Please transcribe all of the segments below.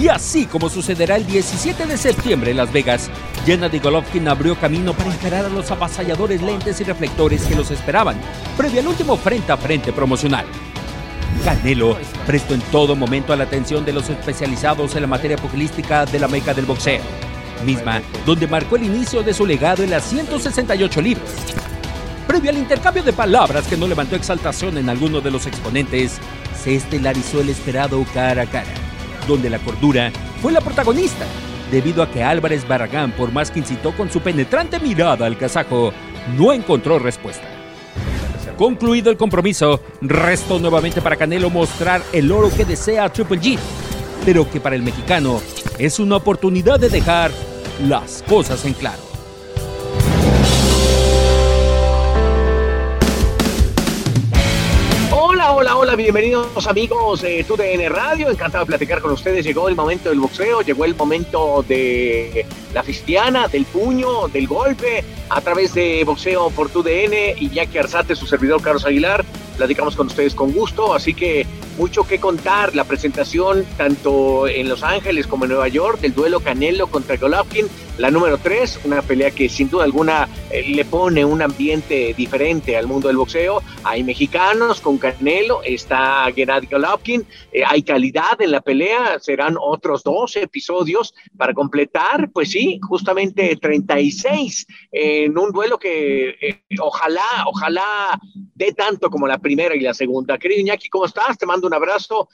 Y así como sucederá el 17 de septiembre en Las Vegas, Gennady Golovkin abrió camino para encarar a los avasalladores lentes y reflectores que los esperaban, previo al último frente a frente promocional. Canelo prestó en todo momento a la atención de los especializados en la materia pugilística de la meca del boxeo, misma donde marcó el inicio de su legado en las 168 libras. Previo al intercambio de palabras que no levantó exaltación en alguno de los exponentes, se estelarizó el esperado cara a cara donde la cordura fue la protagonista, debido a que Álvarez Barragán, por más que incitó con su penetrante mirada al kazajo, no encontró respuesta. Concluido el compromiso, restó nuevamente para Canelo mostrar el oro que desea Triple G, pero que para el mexicano es una oportunidad de dejar las cosas en claro. Hola, bienvenidos amigos de TUDN Radio. Encantado de platicar con ustedes. Llegó el momento del boxeo, llegó el momento de la cristiana, del puño, del golpe, a través de Boxeo por TUDN y Jackie Arzate, su servidor Carlos Aguilar. Platicamos con ustedes con gusto, así que mucho que contar. La presentación tanto en Los Ángeles como en Nueva York del duelo Canelo contra Golovkin la número 3, una pelea que sin duda alguna eh, le pone un ambiente diferente al mundo del boxeo. Hay mexicanos con Canelo, está Gennady Golovkin, eh, hay calidad en la pelea, serán otros dos episodios para completar, pues sí, justamente 36 en un duelo que eh, ojalá, ojalá dé tanto como la primera y la segunda. Querido Iñaki, ¿cómo estás? Te mando un abrazo.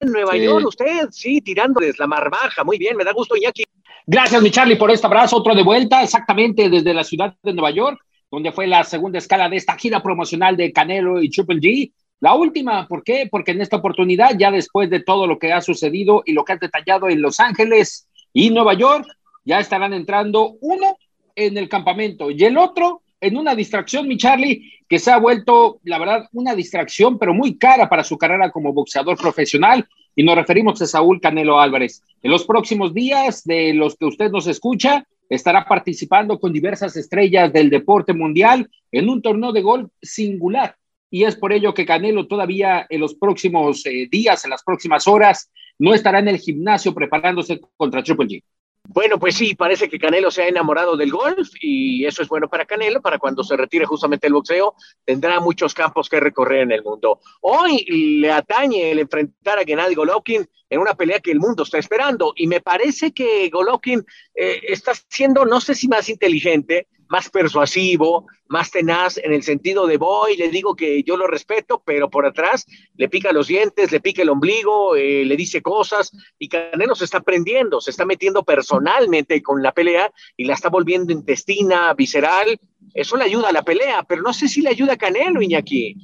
En Nueva York, usted, sí, tirando desde la mar baja, muy bien, me da gusto, Iñaki. Gracias, mi Charlie, por este abrazo. Otro de vuelta, exactamente desde la ciudad de Nueva York, donde fue la segunda escala de esta gira promocional de Canelo y Triple G. La última, ¿por qué? Porque en esta oportunidad, ya después de todo lo que ha sucedido y lo que ha detallado en Los Ángeles y Nueva York, ya estarán entrando uno en el campamento y el otro en una distracción, mi Charlie, que se ha vuelto, la verdad, una distracción, pero muy cara para su carrera como boxeador profesional y nos referimos a Saúl Canelo Álvarez. En los próximos días, de los que usted nos escucha, estará participando con diversas estrellas del deporte mundial en un torneo de golf singular. Y es por ello que Canelo todavía en los próximos eh, días, en las próximas horas, no estará en el gimnasio preparándose contra Triple G. Bueno, pues sí, parece que Canelo se ha enamorado del golf y eso es bueno para Canelo, para cuando se retire justamente el boxeo, tendrá muchos campos que recorrer en el mundo. Hoy le atañe el enfrentar a Gennady Golovkin en una pelea que el mundo está esperando y me parece que Golovkin eh, está siendo, no sé si más inteligente, más persuasivo, más tenaz en el sentido de voy, le digo que yo lo respeto, pero por atrás le pica los dientes, le pica el ombligo, eh, le dice cosas y Canelo se está prendiendo, se está metiendo personalmente con la pelea y la está volviendo intestina, visceral. Eso le ayuda a la pelea, pero no sé si le ayuda a Canelo, Iñaki.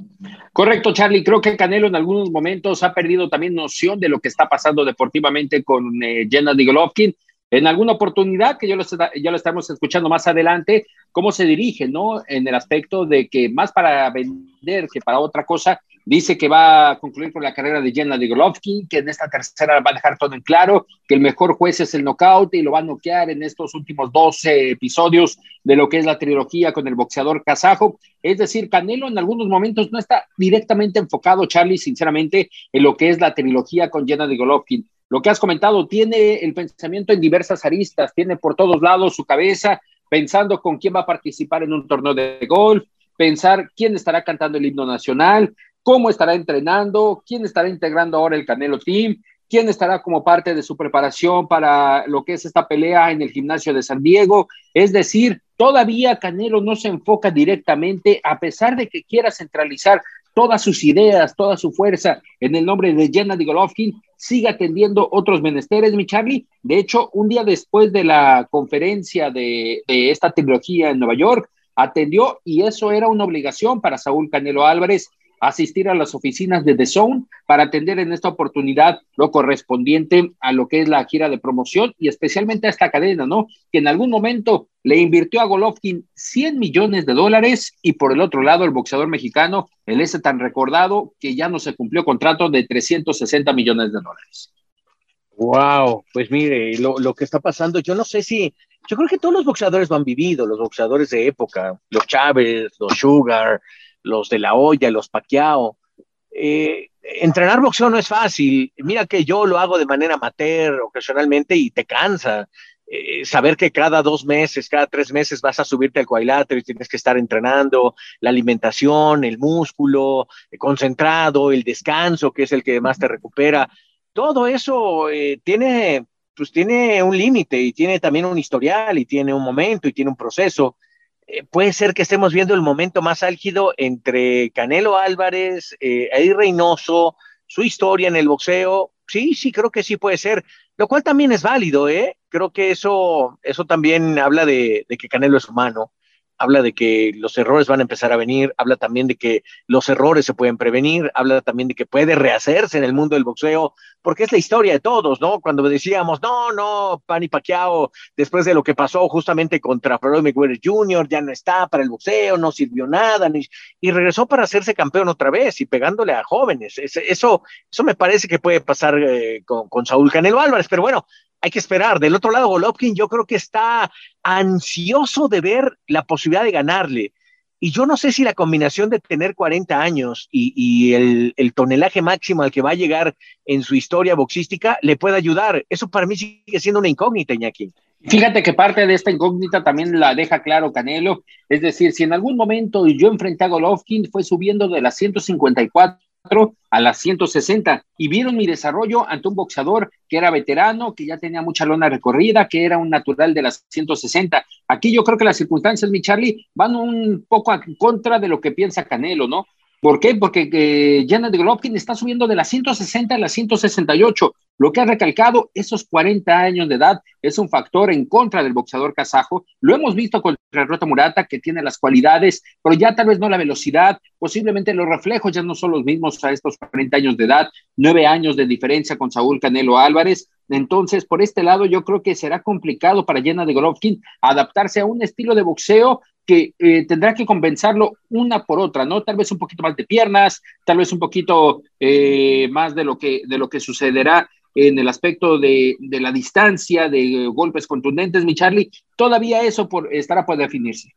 Correcto, Charlie. Creo que Canelo en algunos momentos ha perdido también noción de lo que está pasando deportivamente con eh, Jenna Golovkin en alguna oportunidad, que yo lo, ya lo estamos escuchando más adelante, cómo se dirige, ¿no? En el aspecto de que más para vender que para otra cosa, dice que va a concluir con la carrera de Jenna de Golovkin, que en esta tercera va a dejar todo en claro, que el mejor juez es el knockout y lo va a noquear en estos últimos 12 episodios de lo que es la trilogía con el boxeador kazajo. Es decir, Canelo en algunos momentos no está directamente enfocado, Charlie, sinceramente, en lo que es la trilogía con Jenna de Golovkin lo que has comentado, tiene el pensamiento en diversas aristas, tiene por todos lados su cabeza pensando con quién va a participar en un torneo de golf, pensar quién estará cantando el himno nacional, cómo estará entrenando, quién estará integrando ahora el Canelo Team, quién estará como parte de su preparación para lo que es esta pelea en el gimnasio de San Diego. Es decir, Todavía Canelo no se enfoca directamente, a pesar de que quiera centralizar todas sus ideas, toda su fuerza en el nombre de Gennady Golovkin, sigue atendiendo otros menesteres, mi Charlie. De hecho, un día después de la conferencia de, de esta trilogía en Nueva York, atendió y eso era una obligación para Saúl Canelo Álvarez asistir a las oficinas de The Zone para atender en esta oportunidad lo correspondiente a lo que es la gira de promoción y especialmente a esta cadena, ¿no? Que en algún momento le invirtió a Golovkin 100 millones de dólares y por el otro lado el boxeador mexicano, el ese tan recordado que ya no se cumplió contrato de 360 millones de dólares. Wow, pues mire, lo, que está pasando, yo no sé si, yo creo que todos los boxeadores lo han vivido, los boxeadores de época, los Chávez, los Sugar, los de la olla, los Paquiao. Eh, entrenar boxeo no es fácil. Mira que yo lo hago de manera amateur, ocasionalmente, y te cansa. Eh, saber que cada dos meses, cada tres meses vas a subirte al cuadrilátero y tienes que estar entrenando, la alimentación, el músculo, el concentrado, el descanso, que es el que más te recupera. Todo eso eh, tiene, pues tiene un límite y tiene también un historial y tiene un momento y tiene un proceso. Eh, puede ser que estemos viendo el momento más álgido entre Canelo Álvarez, eh, Eddie Reynoso, su historia en el boxeo. Sí, sí, creo que sí puede ser, lo cual también es válido, ¿eh? Creo que eso, eso también habla de, de que Canelo es humano habla de que los errores van a empezar a venir, habla también de que los errores se pueden prevenir, habla también de que puede rehacerse en el mundo del boxeo, porque es la historia de todos, ¿no? Cuando decíamos, no, no, Pani Pacquiao, después de lo que pasó justamente contra Floyd Mayweather Jr., ya no está para el boxeo, no sirvió nada, ni, y regresó para hacerse campeón otra vez y pegándole a jóvenes. eso, eso me parece que puede pasar eh, con, con Saúl Canelo Álvarez, pero bueno, hay que esperar. Del otro lado, Golovkin yo creo que está ansioso de ver la posibilidad de ganarle. Y yo no sé si la combinación de tener 40 años y, el, tonelaje máximo al que va a llegar en su historia boxística le puede ayudar. Eso para mí sigue siendo una incógnita, Iñaki. Fíjate que parte de esta incógnita también la deja claro Canelo. Es decir, si en algún momento yo enfrenté a Golovkin, fue subiendo de las 154 a las 160 y vieron mi desarrollo ante un boxeador que era veterano, que ya tenía mucha lona recorrida, que era un natural de las 160. Aquí yo creo que las circunstancias, mi Charlie, van un poco en contra de lo que piensa Canelo, ¿no? ¿Por qué? Porque eh, Janet Golovkin está subiendo de las 160 a las 168. Lo que ha recalcado, esos 40 años de edad es un factor en contra del boxeador kazajo. Lo hemos visto con el Rota Murata, que tiene las cualidades, pero ya tal vez no la velocidad, posiblemente los reflejos ya no son los mismos a estos 40 años de edad, nueve años de diferencia con Saúl Canelo Álvarez. Entonces, por este lado, yo creo que será complicado para Jenna de Golovkin adaptarse a un estilo de boxeo que eh, tendrá que compensarlo una por otra, ¿no? Tal vez un poquito más de piernas, tal vez un poquito eh, más de lo que, de lo que sucederá en el aspecto de, de, la distancia, de golpes contundentes, mi Charlie, todavía eso por, estará por definirse.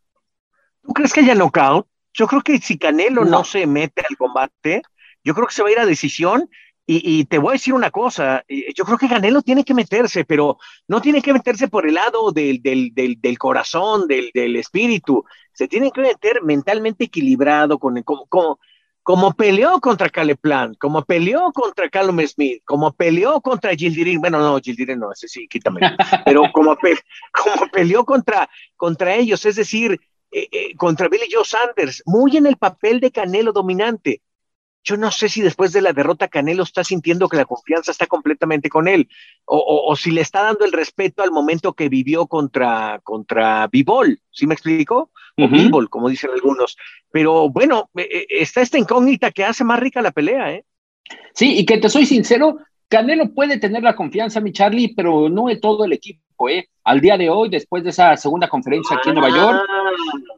¿Tú crees que haya knockout? Yo creo que si Canelo no. no se mete al combate, yo creo que se va a ir a decisión y, te voy a decir una cosa, yo creo que Canelo tiene que meterse, pero no tiene que meterse por el lado del, del, del, corazón, del, del, espíritu, se tiene que meter mentalmente equilibrado, con, como, como, como peleó contra Caleplan, como peleó contra Callum Smith, como peleó contra Gildirin, bueno, no, Gildirin no, ese sí, quítame, pero como, como peleó contra, contra ellos, es decir, eh, eh, contra Billy Joe Sanders, muy en el papel de Canelo dominante yo no sé si después de la derrota Canelo está sintiendo que la confianza está completamente con él, o, si le está dando el respeto al momento que vivió contra, contra Bivol, ¿sí me explico? O uh como dicen algunos. Pero bueno, eh, eh, está esta incógnita que hace más rica la pelea, ¿eh? Sí, y que te soy sincero, Canelo puede tener la confianza, mi Charlie, pero no de todo el equipo, ¿eh? Al día de hoy, después de esa segunda conferencia aquí en Nueva York,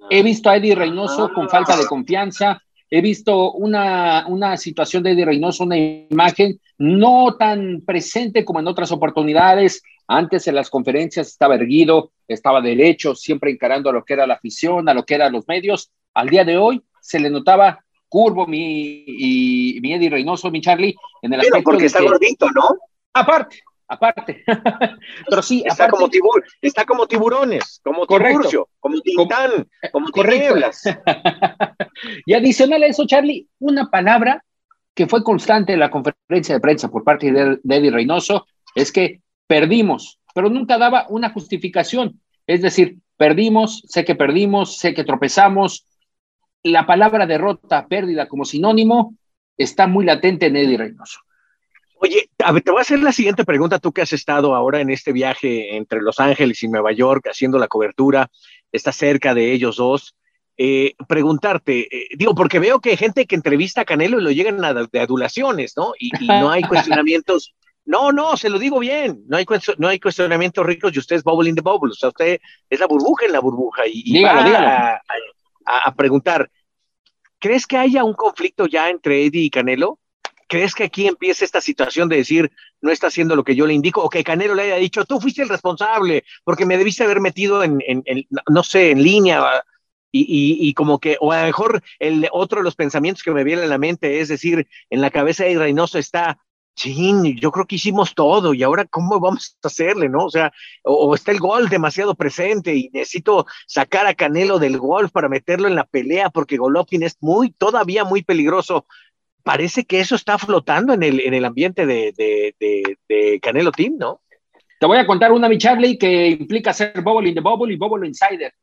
he visto a Eddie Reynoso con falta de confianza, he visto una, una situación de Eddie Reynoso, una imagen no tan presente como en otras oportunidades. Antes en las conferencias estaba erguido, estaba derecho, siempre encarando a lo que era la afición, a lo que eran los medios. Al día de hoy se le notaba curvo mi, y, mi Eddie Reynoso, mi Charlie, en el aspecto porque está gordito, ¿no? Aparte, aparte. Pero sí, está, como está como tiburones, como Correcto. como titán, como, como y adicional a eso, Charlie, una palabra que fue constante en la conferencia de prensa por parte de, Eddie Reynoso es que perdimos, pero nunca daba una justificación. Es decir, Perdimos, sé que perdimos, sé que tropezamos. La palabra derrota, pérdida como sinónimo está muy latente en Eddie Reynoso. Oye, a ver, te voy a hacer la siguiente pregunta, tú que has estado ahora en este viaje entre Los Ángeles y Nueva York haciendo la cobertura, estás cerca de ellos dos. Eh, preguntarte, eh, digo, porque veo que hay gente que entrevista a Canelo y lo llegan de adulaciones, ¿no? Y, no hay cuestionamientos. No, no, se lo digo bien. No hay, no hay cuestionamientos ricos y usted es bubble in the bubble. O sea, usted es la burbuja en la burbuja. Y, dígalo, dígalo. A, a, preguntar, ¿crees que haya un conflicto ya entre Eddie y Canelo? ¿Crees que aquí empieza esta situación de decir, no está haciendo lo que yo le indico? O que Canelo le haya dicho, tú fuiste el responsable, porque me debiste haber metido en, en, no sé, en línea. Y, y, como que, o a lo mejor el otro de los pensamientos que me viene a la mente es decir, en la cabeza de Reynoso está, sí, yo creo que hicimos todo y ahora cómo vamos a hacerle, ¿no? O sea, o, está el golf demasiado presente y necesito sacar a Canelo del golf para meterlo en la pelea porque Golovkin es muy, todavía muy peligroso parece que eso está flotando en el, en el ambiente de, de, Canelo Team, ¿no? Te voy a contar una, mi Charlie, que implica ser Bubble in the Bubble y Bubble Insider.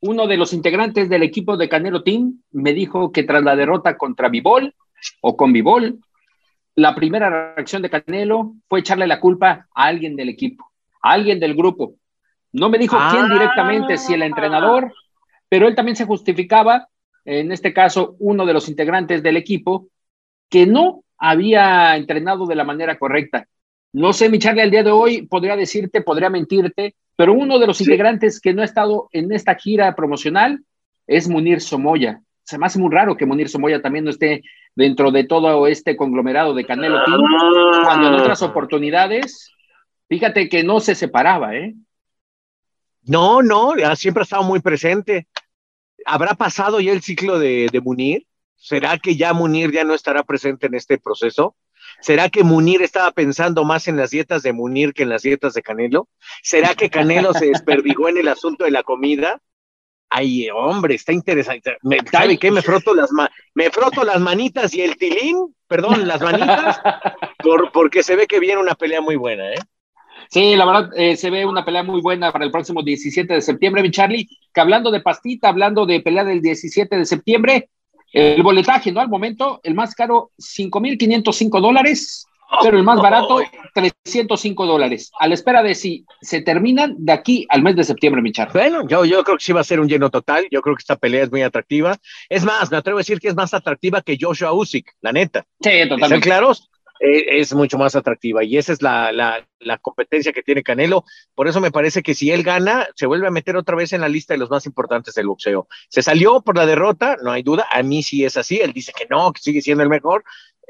Uno de los integrantes del equipo de Canelo Team me dijo que tras la derrota contra Vivol o con Vivol, la primera reacción de Canelo fue echarle la culpa a alguien del equipo, a alguien del grupo. No me dijo quién ah. directamente, si el entrenador, pero él también se justificaba, en este caso uno de los integrantes del equipo, que no había entrenado de la manera correcta. No sé, mi Charlie, al día de hoy podría decirte, podría mentirte, pero uno de los integrantes que no ha estado en esta gira promocional es Munir Somoya. Se me hace muy raro que Munir Somoya también no esté dentro de todo este conglomerado de Canelo Team, cuando en otras oportunidades, fíjate que no se separaba, ¿eh? No, no, siempre ha estado muy presente. ¿Habrá pasado ya el ciclo de, de Munir? ¿Será que ya Munir ya no estará presente en este proceso? ¿Será que Munir estaba pensando más en las dietas de Munir que en las dietas de Canelo? ¿Será que Canelo se desperdigó en el asunto de la comida? Ay, hombre, está interesante. Me, ¿Sabe qué? Me froto las me froto las manitas y el tilín, perdón, las manitas, porque se ve que viene una pelea muy buena, ¿eh? Sí, la verdad, eh, se ve una pelea muy buena para el próximo 17 de septiembre, mi Charlie. Que hablando de pastita, hablando de pelea del 17 de septiembre, el boletaje, ¿no? Al momento, el más caro, 5.505 dólares, pero el más barato, 305 dólares. A la espera de si se terminan de aquí al mes de septiembre, mi Bueno, yo, yo creo que sí va a ser un lleno total. Yo creo que esta pelea es muy atractiva. Es más, me atrevo a decir que es más atractiva que Joshua Usyk, la neta. Sí, totalmente. claros? Eh, es mucho más atractiva y esa es la, la, la, competencia que tiene Canelo. Por eso me parece que si él gana, se vuelve a meter otra vez en la lista de los más importantes del boxeo. Se salió por la derrota, no hay duda. A mí sí es así. Él dice que no, que sigue siendo el mejor.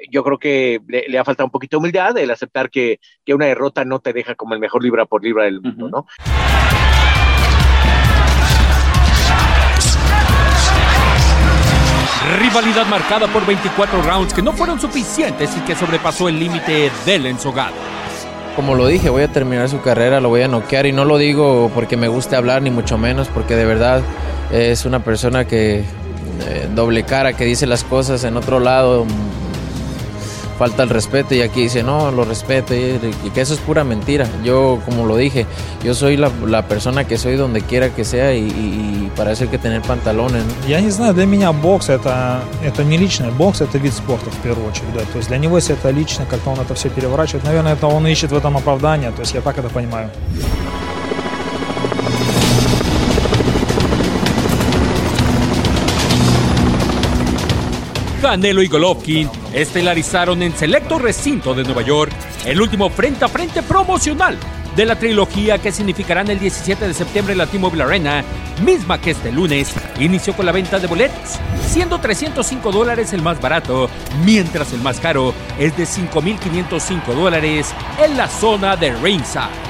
Yo creo que le, ha faltado un poquito de humildad el aceptar que, que, una derrota no te deja como el mejor libra por libra del mundo, ¿no? Rivalidad marcada por 24 rounds que no fueron suficientes y que sobrepasó el límite del ensogado. Como lo dije, voy a terminar su carrera, lo voy a noquear y no lo digo porque me guste hablar ni mucho menos, porque de verdad es una persona que eh, doble cara, que dice las cosas en otro lado falta el respeto y aquí dice, no, lo respeto y, que eso es pura mentira. Yo, como lo dije, yo soy la, la persona que soy donde quiera que sea y, y, para eso hay que tener pantalones. ¿no? Я не знаю, для меня бокс это, это не личное, бокс это вид спорта в первую очередь, да, то есть для него если это лично, как-то он это все переворачивает, наверное, это он ищет в этом оправдание, то есть я так это понимаю. Canelo y Golovkin estelarizaron en selecto recinto de Nueva York el último frente a frente promocional de la trilogía que significarán el 17 de septiembre en la T-Mobile Arena, misma que este lunes inició con la venta de boletos, siendo 305 dólares el más barato, mientras el más caro es de 5.505 dólares en la zona de ringside.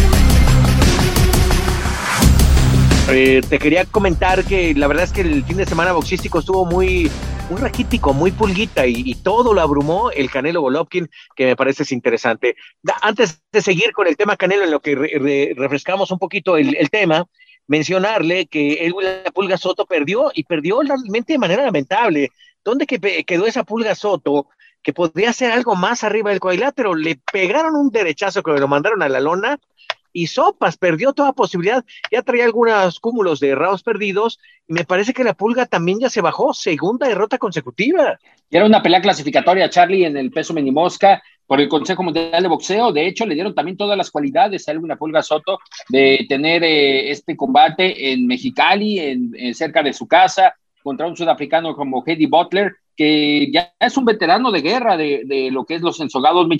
Eh, te quería comentar que la verdad es que el fin de semana boxístico estuvo muy, muy raquítico, muy pulguita y, todo lo abrumó el Canelo Golovkin, que me parece interesante. antes de seguir con el tema Canelo, en lo que refrescamos un poquito el, tema, mencionarle que Edwin La Pulga Soto perdió y perdió realmente de manera lamentable. ¿Dónde quedó esa Pulga Soto? que podría hacer algo más arriba del cuadrilátero, le pegaron un derechazo que lo mandaron a la lona y Sopas perdió toda posibilidad, ya traía algunos cúmulos de errados perdidos y me parece que la pulga también ya se bajó, segunda derrota consecutiva. Y era una pelea clasificatoria, Charlie, en el peso minimosca por el Consejo Mundial de Boxeo. De hecho, le dieron también todas las cualidades a una Pulga Soto de tener eh, este combate en Mexicali, en, cerca de su casa, contra un sudafricano como Eddie Butler, que ya es un veterano de guerra de, de, lo que es los ensogados, mi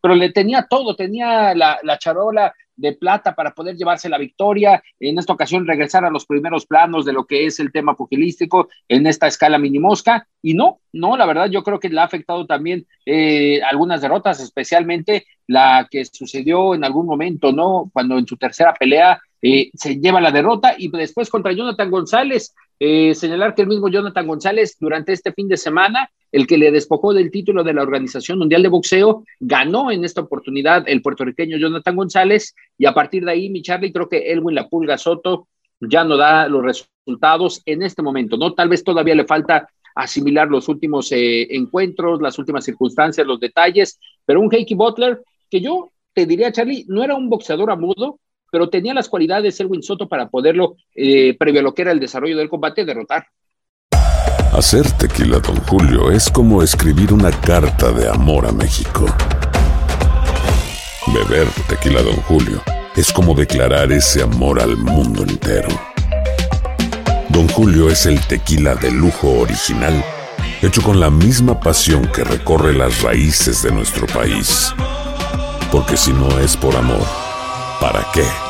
pero le tenía todo, tenía la, la charola de plata para poder llevarse la victoria, en esta ocasión regresar a los primeros planos de lo que es el tema pugilístico en esta escala minimosca, y no, no, la verdad yo creo que le ha afectado también eh, algunas derrotas, especialmente la que sucedió en algún momento, ¿no? Cuando en su tercera pelea eh, se lleva la derrota y después contra Jonathan González, eh, señalar que el mismo Jonathan González durante este fin de semana el que le despojó del título de la Organización Mundial de Boxeo, ganó en esta oportunidad el puertorriqueño Jonathan González, y a partir de ahí, mi Charlie, creo que Elwin La Pulga Soto ya no da los resultados en este momento, ¿no? Tal vez todavía le falta asimilar los últimos eh, encuentros, las últimas circunstancias, los detalles, pero un Heikki Butler, que yo te diría, Charlie, no era un boxeador amudo, pero tenía las cualidades Elwin Soto para poderlo, eh, previo a lo que era el desarrollo del combate, derrotar. Hacer tequila, don Julio, es como escribir una carta de amor a México. Beber tequila, don Julio, es como declarar ese amor al mundo entero. Don Julio es el tequila de lujo original, hecho con la misma pasión que recorre las raíces de nuestro país. Porque si no es por amor, ¿para qué?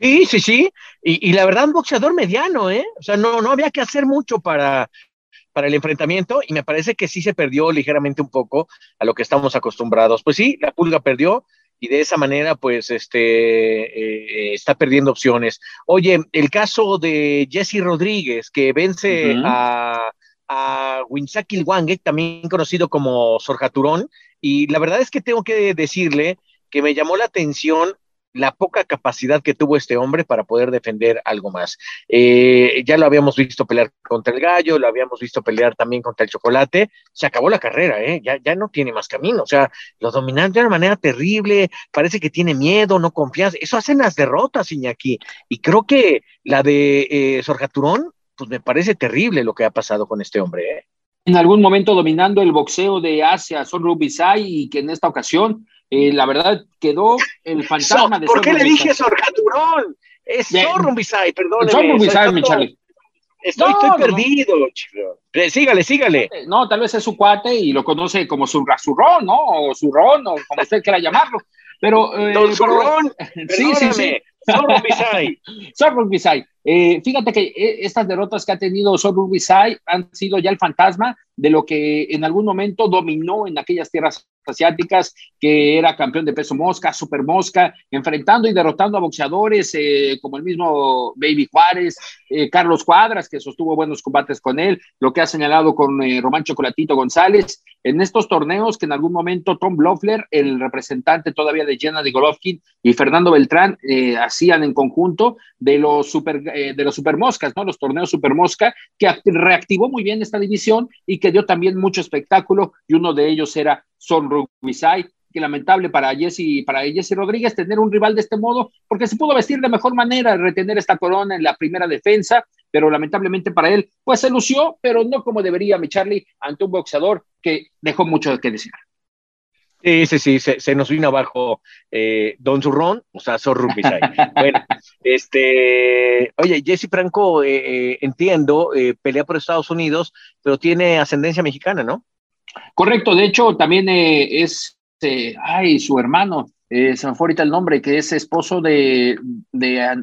Sí, sí, sí. Y, la verdad, un boxeador mediano, ¿eh? O sea, no, no había que hacer mucho para, para el enfrentamiento y me parece que sí se perdió ligeramente un poco a lo que estamos acostumbrados. Pues sí, la pulga perdió y de esa manera, pues, este, eh, está perdiendo opciones. Oye, el caso de Jesse Rodríguez, que vence a, a Winsaki Wange, también conocido como Sorjaturón, y la verdad es que tengo que decirle que me llamó la atención la poca capacidad que tuvo este hombre para poder defender algo más. Eh, ya lo habíamos visto pelear contra el gallo, lo habíamos visto pelear también contra el chocolate, se acabó la carrera, ¿eh? ya, ya no tiene más camino, o sea, lo dominan de una manera terrible, parece que tiene miedo, no confianza, eso hacen las derrotas, Iñaki, y creo que la de eh, pues me parece terrible lo que ha pasado con este hombre. ¿eh? En algún momento dominando el boxeo de Asia, son Rubisai, y que en esta ocasión eh, la verdad quedó el fantasma So- de ¿Por qué le dije Sorgaturón? Es Bien. Sorrumbisay, perdón. Sorrumbisay, mi Charlie. Estoy, No, estoy no, perdido, chico. Eh, Sígale, sígale. No, tal vez es su cuate y lo conoce como su zurrón, ¿no? O zurrón, o como usted quiera llamarlo. Pero, eh, Don pero- Zurrón, sí, sí, sí. perdóname, Sorrumbisay. Sorrumbisay. Eh, fíjate que eh, estas derrotas que ha tenido Sorrumbisay han sido ya el fantasma de lo que en algún momento dominó en aquellas tierras asiáticas, que era campeón de peso mosca, super mosca, enfrentando y derrotando a boxeadores eh, como el mismo Baby Juárez, eh, Carlos Cuadras, que sostuvo buenos combates con él, lo que ha señalado con eh, Román Chocolatito González, en estos torneos que en algún momento Tom Bloffler, el representante todavía de Jenna de Golovkin y Fernando Beltrán eh, hacían en conjunto de los super eh, de los super moscas, ¿no? Los torneos super mosca que act- reactivó muy bien esta división y que dio también mucho espectáculo y uno de ellos era Son Rubisay, que lamentable para Jesse, para Jesse Rodríguez tener un rival de este modo, porque se pudo vestir de mejor manera, retener esta corona en la primera defensa, pero lamentablemente para él, pues se lució, pero no como debería, mi Charlie, ante un boxeador que dejó mucho que decir. Sí, sí, sí, se, se nos vino abajo eh, Don Zurrón, o sea, Sorrumbisay. bueno, este, oye, Jesse Franco, eh, eh, entiendo, eh, pelea por Estados Unidos, pero tiene ascendencia mexicana, ¿no? Correcto, de hecho, también es, ay, su hermano, se me fue ahorita el nombre, que es esposo de, de,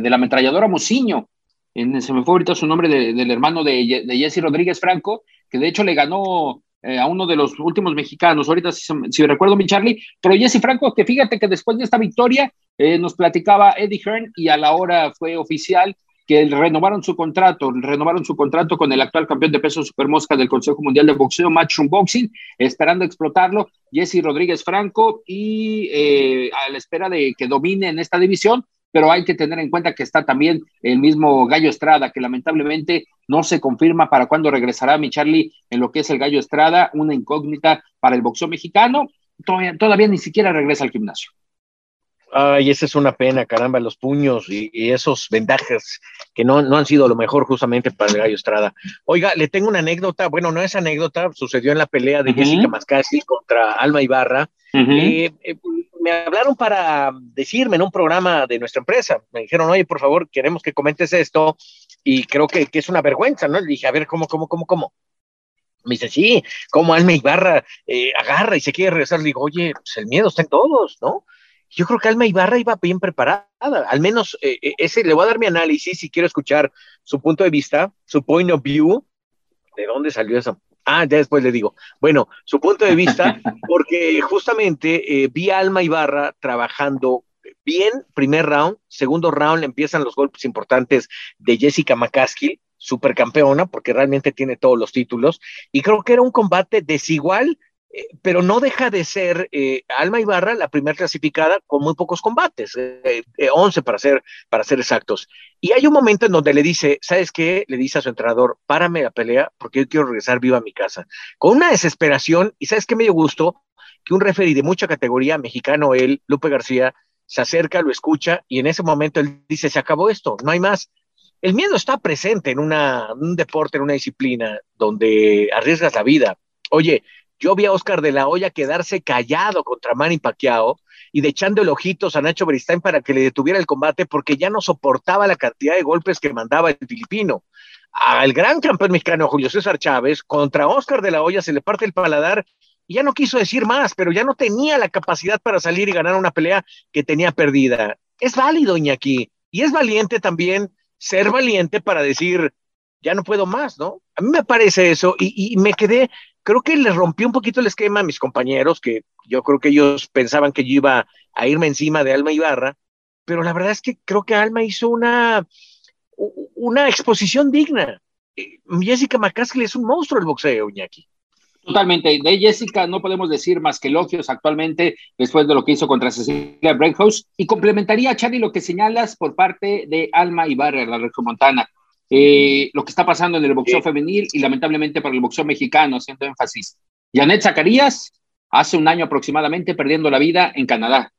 de la ametralladora Muciño. Se me fue ahorita su nombre de- del hermano de Jesse Rodríguez Franco, que de hecho le ganó eh, a uno de los últimos mexicanos, ahorita si, recuerdo mi Charlie, pero Jesse Franco, que fíjate que después de esta victoria eh, nos platicaba Eddie Hearn y a la hora fue oficial que renovaron su contrato, renovaron su contrato con el actual campeón de peso supermosca del Consejo Mundial de Boxeo, Matchroom Boxing, esperando explotarlo, Jesse Rodríguez Franco, y eh, a la espera de que domine en esta división, pero hay que tener en cuenta que está también el mismo Gallo Estrada, que lamentablemente no se confirma para cuándo regresará mi Charlie en lo que es el Gallo Estrada, una incógnita para el boxeo mexicano, todavía, todavía ni siquiera regresa al gimnasio. Ay, esa es una pena, caramba, los puños y, y esos vendajes que no, no han sido lo mejor justamente para el Gallo Estrada. Oiga, le tengo una anécdota, bueno, no es anécdota, sucedió en la pelea de. Jessica Mascasi contra Alma Ibarra. Eh, eh, me hablaron para decirme en un programa de nuestra empresa, me dijeron, oye, por favor, queremos que comentes esto y creo que, que es una vergüenza, ¿no? Le dije, a ver, ¿cómo, cómo, cómo, cómo? Me dice, sí, como Alma Ibarra eh, agarra y se quiere regresar. Le digo, oye, pues el miedo está en todos, ¿no? Yo creo que Alma Ibarra iba bien preparada, al menos eh, eh, ese, le voy a dar mi análisis si quiero escuchar su punto de vista, su point of view. ¿De dónde salió eso? Ah, ya después le digo. Bueno, su punto de vista, porque justamente eh, vi a Alma Ibarra trabajando bien, primer round, segundo round empiezan los golpes importantes de Jessica McCaskill, supercampeona, porque realmente tiene todos los títulos, y creo que era un combate desigual, eh, pero no deja de ser eh, Alma Ibarra la primera clasificada con muy pocos combates, eh, eh, 11 para ser, para ser exactos. Y hay un momento en donde le dice, ¿sabes qué? Le dice a su entrenador, párame la pelea porque yo quiero regresar viva a mi casa. Con una desesperación, y ¿sabes qué me dio gusto? Que un referee de mucha categoría, mexicano él, Lupe García, se acerca, lo escucha y en ese momento él dice, se acabó esto, no hay más. El miedo está presente en un deporte, en una disciplina donde arriesgas la vida. Oye, yo vi a Oscar de la Hoya quedarse callado contra Manny Pacquiao y de echándole ojitos a Nacho Beristain para que le detuviera el combate porque ya no soportaba la cantidad de golpes que mandaba el filipino. Al gran campeón mexicano Julio César Chávez contra Oscar de la Hoya se le parte el paladar y ya no quiso decir más, pero ya no tenía la capacidad para salir y ganar una pelea que tenía perdida. Es válido, Iñaki, y es valiente también ser valiente para decir, ya no puedo más, ¿no? A mí me parece eso y me quedé, creo que les rompió un poquito el esquema a mis compañeros, que yo creo que ellos pensaban que yo iba a irme encima de Alma Ibarra, pero la verdad es que creo que Alma hizo una, una exposición digna. Eh, Jessica McCaskill es un monstruo del boxeo, Iñaki. Totalmente. De Jessica no podemos decir más que elogios actualmente después de lo que hizo contra Cecilia Breakhouse. Y complementaría, Charlie, lo que señalas por parte de Alma Ibarra, la regiomontana. Eh, lo que está pasando en el boxeo femenil y lamentablemente para el boxeo mexicano, haciendo énfasis. Janet Zacarías, hace un año aproximadamente, perdiendo la vida en Canadá.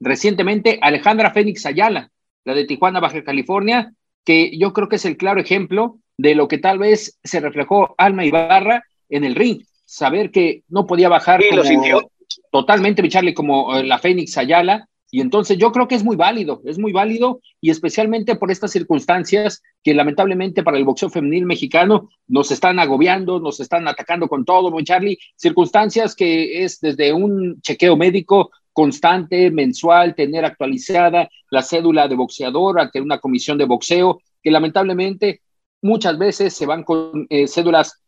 Recientemente, Alejandra Fénix Ayala, la de Tijuana, Baja California, que yo creo que es el claro ejemplo de lo que tal vez se reflejó Alma Ibarra en el ring saber que no podía bajar Sí, como, lo totalmente, mi Charlie, como eh, la Fénix Ayala. Y entonces yo creo que es muy válido, es muy válido y especialmente por estas circunstancias que lamentablemente para el boxeo femenil mexicano nos están agobiando, nos están atacando con todo, mi Charlie. Circunstancias que es desde un chequeo médico constante, mensual, tener actualizada la cédula de boxeador ante una comisión de boxeo, que lamentablemente muchas veces se van con eh, cédulas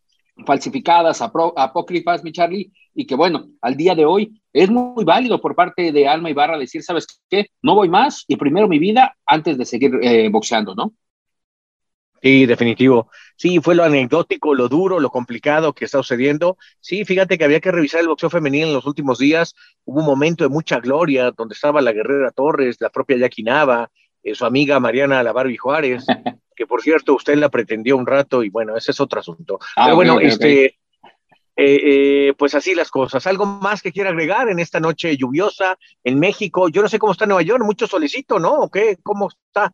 falsificadas, apócrifas, mi Charlie, y que bueno, al día de hoy es muy válido por parte de Alma Ibarra decir, ¿sabes qué? No voy más y primero mi vida antes de seguir eh, boxeando, ¿no? Sí, definitivo. Sí, fue lo anecdótico, lo duro, lo complicado que está sucediendo. Sí, fíjate que había que revisar el boxeo femenino en los últimos días. Hubo un momento de mucha gloria donde estaba la guerrera Torres, la propia Yaquinaba, eh, su amiga Mariana La Barbie Juárez, que por cierto usted la pretendió un rato y bueno, ese es otro asunto. Ah, Pero bueno, este, eh, eh, pues así las cosas. ¿Algo más que quiera agregar en esta noche lluviosa en México? Yo no sé cómo está Nueva York, mucho solecito, ¿no? ¿O qué? ¿Cómo está?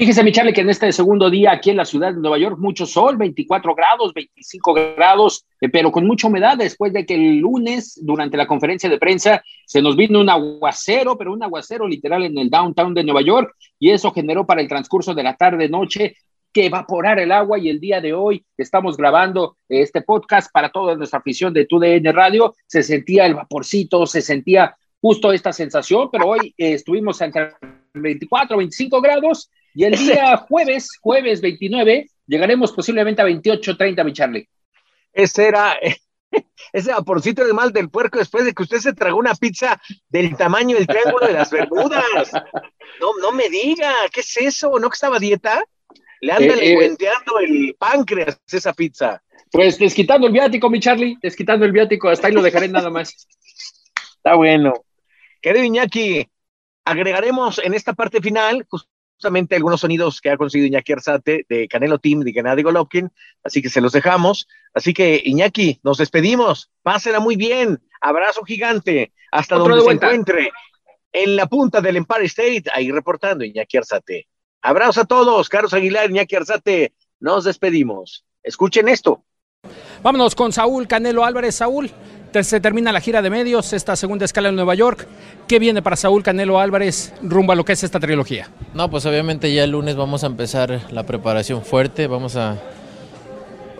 Fíjese, mi Charlie, que en este segundo día aquí en la ciudad de Nueva York, mucho sol, 24 grados, 25 grados, pero con mucha humedad después de que el lunes, durante la conferencia de prensa, se nos vino un aguacero, pero un aguacero literal en el downtown de Nueva York, y eso generó para el transcurso de la tarde-noche que evaporar el agua y el día de hoy estamos grabando este podcast para toda nuestra afición de TUDN Radio, se sentía el vaporcito, se sentía justo esta sensación, pero hoy eh, estuvimos entre 24, 25 grados y el día jueves, jueves 29, llegaremos posiblemente a 28, 30, mi Charlie. Ese era, ese vaporcito del mal del puerco después de que usted se tragó una pizza del tamaño del triángulo de las Bermudas. No, no me diga, ¿qué es eso? ¿No que estaba dieta? Le andan eh, eh el páncreas esa pizza. Pues desquitando el viático, mi Charlie, desquitando el viático, hasta ahí lo dejaré nada más. Está bueno. Querido Iñaki, agregaremos en esta parte final justamente algunos sonidos que ha conseguido Iñaki Arzate de Canelo Team de Gennady Golovkin, así que se los dejamos. Así que Iñaki, nos despedimos, pásela muy bien, abrazo gigante, hasta donde se encuentre, en la punta del Empire State, ahí reportando Iñaki Arzate. Abrazo a todos, Carlos Aguilar, Iñaki Arzate, nos despedimos. Escuchen esto. Vámonos con Saúl Canelo Álvarez. Saúl, se termina la gira de medios, esta segunda escala en Nueva York. ¿Qué viene para Saúl Canelo Álvarez rumbo a lo que es esta trilogía? No, pues obviamente ya el lunes vamos a empezar la preparación fuerte, vamos a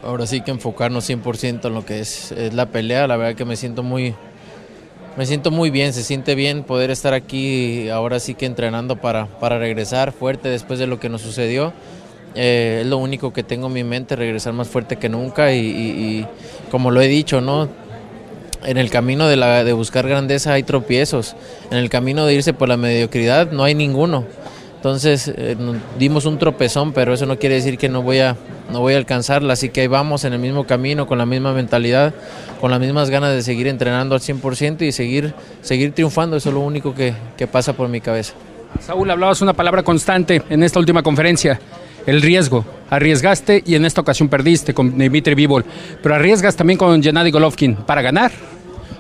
ahora sí que enfocarnos 100% en lo que es, la pelea. La verdad que me siento muy, me siento muy bien, se siente bien poder estar aquí ahora sí que entrenando para, para regresar fuerte después de lo que nos sucedió. Eh, es lo único que tengo en mi mente, regresar más fuerte que nunca y, y como lo he dicho, ¿no? en el camino de, la, de buscar grandeza hay tropiezos, en el camino de irse por la mediocridad no hay ninguno. Entonces eh, dimos un tropezón, pero eso no quiere decir que no voy, a, no voy a alcanzarla, así que ahí vamos en el mismo camino, con la misma mentalidad, con las mismas ganas de seguir entrenando al 100% y seguir, seguir triunfando, eso es lo único que, que pasa por mi cabeza. Saúl, hablabas una palabra constante en esta última conferencia, el riesgo. Arriesgaste y en esta ocasión perdiste con Dimitri Vivol, pero arriesgas también con Gennady Golovkin para ganar.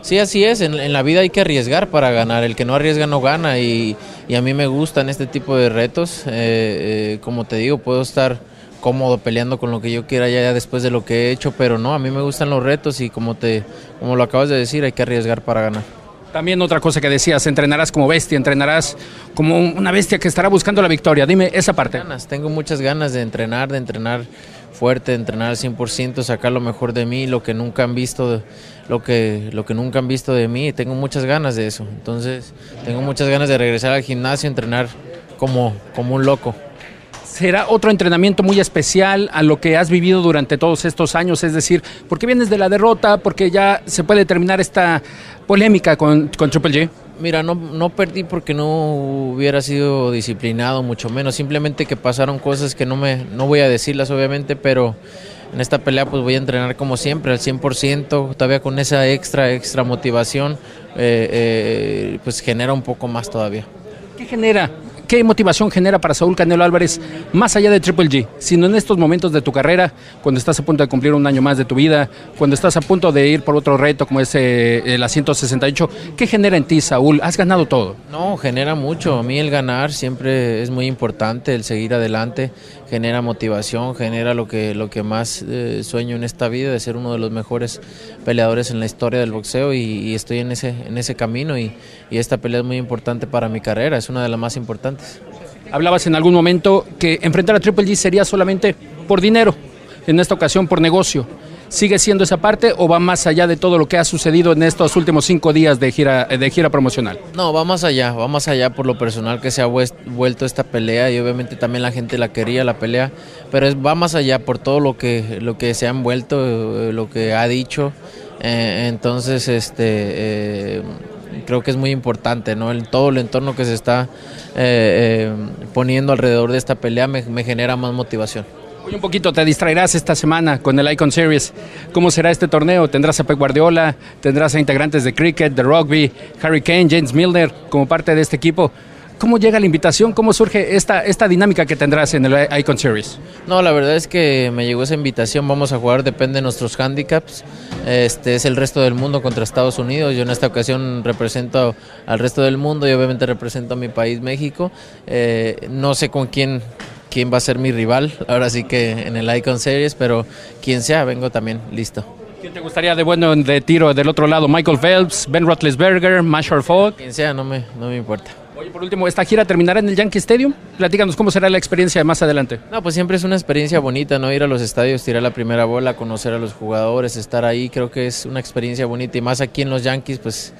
Sí, así es. En, la vida hay que arriesgar para ganar. El que no arriesga no gana. Y, a mí me gustan este tipo de retos. Eh, eh, como te digo, puedo estar cómodo peleando con lo que yo quiera ya después de lo que he hecho, pero no, a mí me gustan los retos y como te como lo acabas de decir, hay que arriesgar para ganar. También otra cosa que decías, entrenarás como bestia, entrenarás como una bestia que estará buscando la victoria. Dime esa parte. tengo muchas ganas de entrenar, de entrenar fuerte, entrenar al 100%, sacar lo mejor de mí, lo que nunca han visto, lo que, lo que nunca han visto de mí. Tengo muchas ganas de eso. Entonces, tengo muchas ganas de regresar al gimnasio, entrenar como, como un loco será otro entrenamiento muy especial a lo que has vivido durante todos estos años, es decir, ¿por qué vienes de la derrota? Porque ya se puede terminar esta polémica con, con Triple G. Mira, no, no perdí porque no hubiera sido disciplinado, mucho menos. Simplemente que pasaron cosas que no me no voy a decirlas, obviamente, pero en esta pelea pues voy a entrenar como siempre, al 100%, todavía con esa extra, extra motivación, eh, eh, pues genera un poco más todavía. ¿Qué genera ¿qué motivación genera para Saúl Canelo Álvarez más allá de Triple G? Sino en estos momentos de tu carrera, cuando estás a punto de cumplir un año más de tu vida, cuando estás a punto de ir por otro reto como es eh, el 168, ¿qué genera en ti, Saúl? Has ganado todo. No, genera mucho. A mí el ganar siempre es muy importante, el seguir adelante genera motivación, genera lo que, lo que más eh, sueño en esta vida, de ser uno de los mejores peleadores en la historia del boxeo y, estoy en ese, en ese camino y, y esta pelea es muy importante para mi carrera, es una de las más importantes. Hablabas en algún momento que enfrentar a Triple G sería solamente por dinero, en esta ocasión por negocio. ¿Sigue siendo esa parte o va más allá de todo lo que ha sucedido en estos últimos cinco días de gira, de gira promocional? No, va más allá, va más allá por lo personal que se ha vuelto esta pelea y obviamente también la gente la quería la pelea, pero es, va más allá por todo lo que, lo que se han vuelto, eh, lo que ha dicho. Eh, entonces, este, eh, creo que es muy importante, ¿no? El, todo el entorno que se está poniendo alrededor de esta pelea me genera más motivación. Un poquito te distraerás esta semana con el Icon Series. ¿Cómo será este torneo? ¿Tendrás a Pep Guardiola? ¿Tendrás a integrantes de cricket, de rugby, Harry Kane, James Milner como parte de este equipo? ¿Cómo llega la invitación? ¿Cómo surge esta, esta dinámica que tendrás en el Icon Series? No, la verdad es que me llegó esa invitación. Vamos a jugar, depende de nuestros handicaps. Este es el resto del mundo contra Estados Unidos. Yo en esta ocasión represento al resto del mundo y obviamente represento a mi país, México. Eh, no sé con quién quién va a ser mi rival, ahora sí que en el Icon Series, pero quien sea, vengo también listo. ¿Quién te gustaría de bueno de tiro del otro lado? ¿Michael Phelps, Ben Roethlisberger, Marshall Falk? Quien sea, no me, no me importa. Oye, por último, ¿esta gira terminará en el Yankee Stadium? Platícanos cómo será la experiencia más adelante. No, pues siempre es una experiencia bonita, ¿no? Ir a los estadios, tirar la primera bola, conocer a los jugadores, estar ahí, creo que es una experiencia bonita y más aquí en los Yankees, pues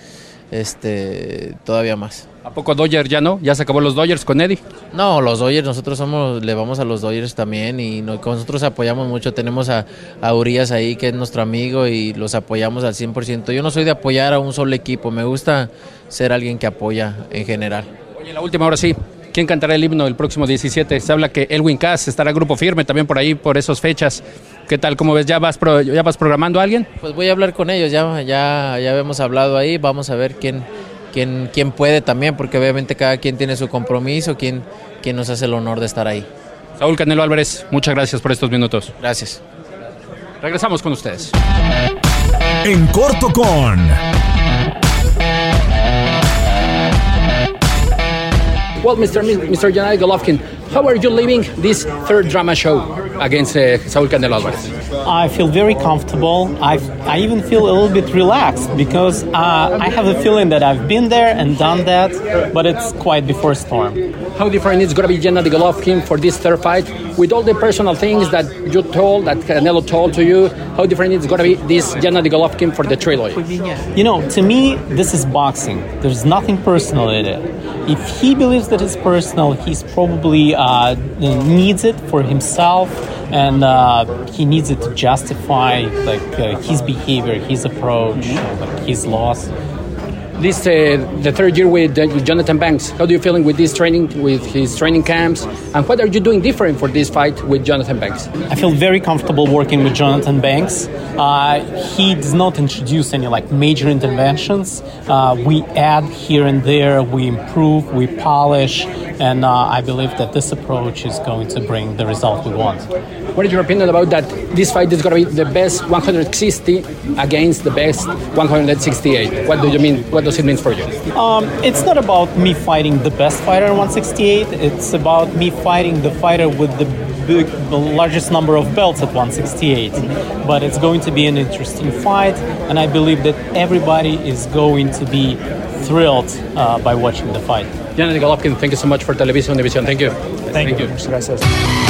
este, todavía más. ¿A poco Dodgers ya no? ¿Ya se acabó los Dodgers con Eddie? No, los Dodgers, nosotros somos, le vamos a los Dodgers también y nosotros apoyamos mucho. Tenemos a, a, Urias ahí, que es nuestro amigo, y los apoyamos al 100%. Yo no soy de apoyar a un solo equipo, me gusta ser alguien que apoya en general. Oye, la última, ahora sí. ¿Quién cantará el himno el próximo 17? Se habla que Elwin Cass estará grupo firme también por ahí, por esas fechas. ¿Qué tal? ¿Cómo ves? ¿Ya vas, ya vas programando a alguien? Pues voy a hablar con ellos, ya, ya, ya hemos hablado ahí, vamos a ver quién, quién, quién puede también, porque obviamente cada quien tiene su compromiso, quién, quién nos hace el honor de estar ahí. Saúl Canelo Álvarez, muchas gracias por estos minutos. Gracias. Regresamos con ustedes. En corto con... Well, Mr. Mr. Gennady Golovkin, how are you living this third drama show against uh, Saul Canelo Alvarez? I feel very comfortable. I, I even feel a little bit relaxed because uh, I have a feeling that I've been there and done that, but it's quite before storm. How different is going to be Gennady Golovkin for this third fight with all the personal things that you told, that Canelo told to you? How different is going to be this Gennady Golovkin for the trilogy? You know, to me, this is boxing. There's nothing personal in it if he believes that it's personal, he's probably uh, needs it for himself, and uh, he needs it to justify like uh, his behavior, his approach, like his loss this uh, the third year with, uh, with, Jonathan Banks. How do you feeling with this training, with his training camps, and what are you doing different for this fight with Jonathan Banks? I feel very comfortable working with Jonathan Banks. Uh, he does not introduce any like major interventions. Uh, we add here and there, we improve, we polish, and uh, I believe that this approach is going to bring the result we want. What is your opinion about that? This fight is going to be the best 160 against the best 168. What do you mean? What does it mean for you? Um, it's not about me fighting the best fighter at 168. It's about me fighting the fighter with the big, the largest number of belts at 168. But it's going to be an interesting fight, and I believe that everybody is going to be thrilled uh, by watching the fight. Janet Golovkin, thank you so much for Television Division. Thank you. Thank, thank you. you. Gracias.